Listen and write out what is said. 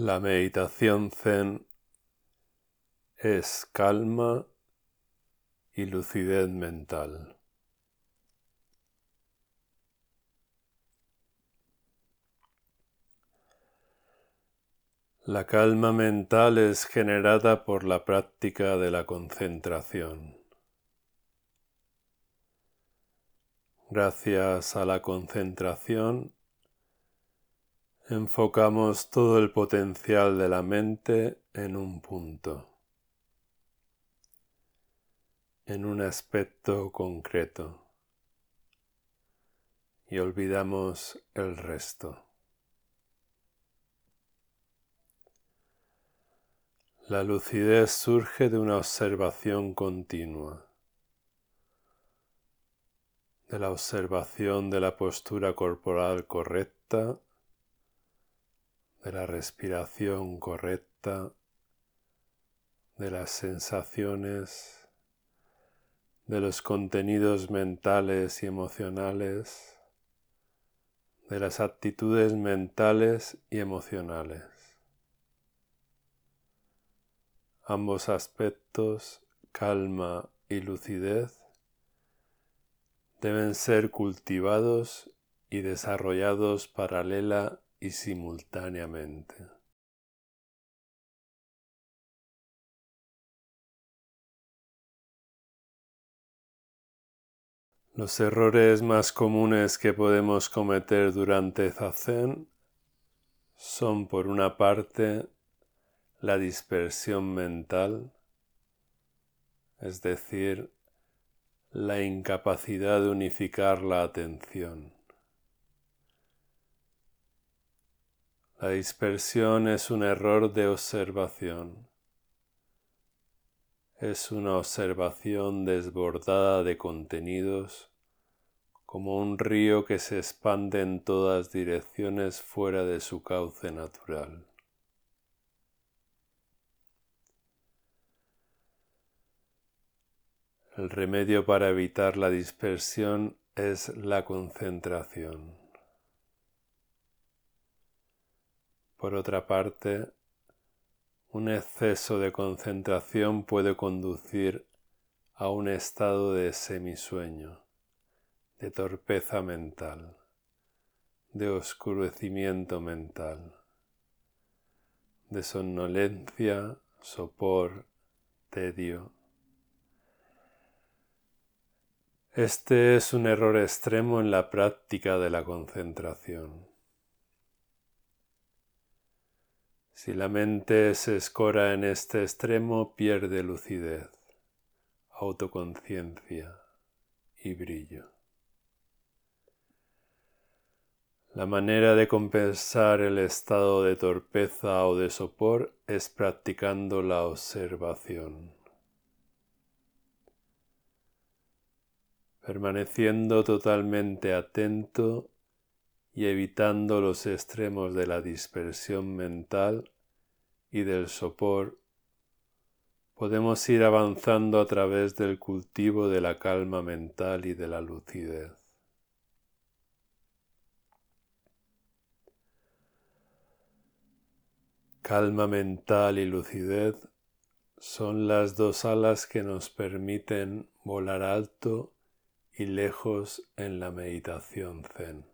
La meditación zen es calma y lucidez mental. La calma mental es generada por la práctica de la concentración. Gracias a la concentración enfocamos todo el potencial de la mente en un punto, en un aspecto concreto, y olvidamos el resto. La lucidez surge de una observación continua, de la observación de la postura corporal correcta, de la respiración correcta, de las sensaciones, de los contenidos mentales y emocionales, de las actitudes mentales y emocionales. ambos aspectos, calma y lucidez, deben ser cultivados y desarrollados paralela y simultáneamente. Los errores más comunes que podemos cometer durante Zazen son, por una parte, la dispersión mental, es decir, la incapacidad de unificar la atención. La dispersión es un error de observación. Es una observación desbordada de contenidos como un río que se expande en todas direcciones fuera de su cauce natural. El remedio para evitar la dispersión es la concentración. Por otra parte, un exceso de concentración puede conducir a un estado de semisueño, de torpeza mental, de oscurecimiento mental, de somnolencia, sopor, tedio, Este es un error extremo en la práctica de la concentración. Si la mente se escora en este extremo, pierde lucidez, autoconciencia y brillo. La manera de compensar el estado de torpeza o de sopor es practicando la observación. permaneciendo totalmente atento y evitando los extremos de la dispersión mental y del sopor, podemos ir avanzando a través del cultivo de la calma mental y de la lucidez. Calma mental y lucidez son las dos alas que nos permiten volar alto y lejos en la meditación zen.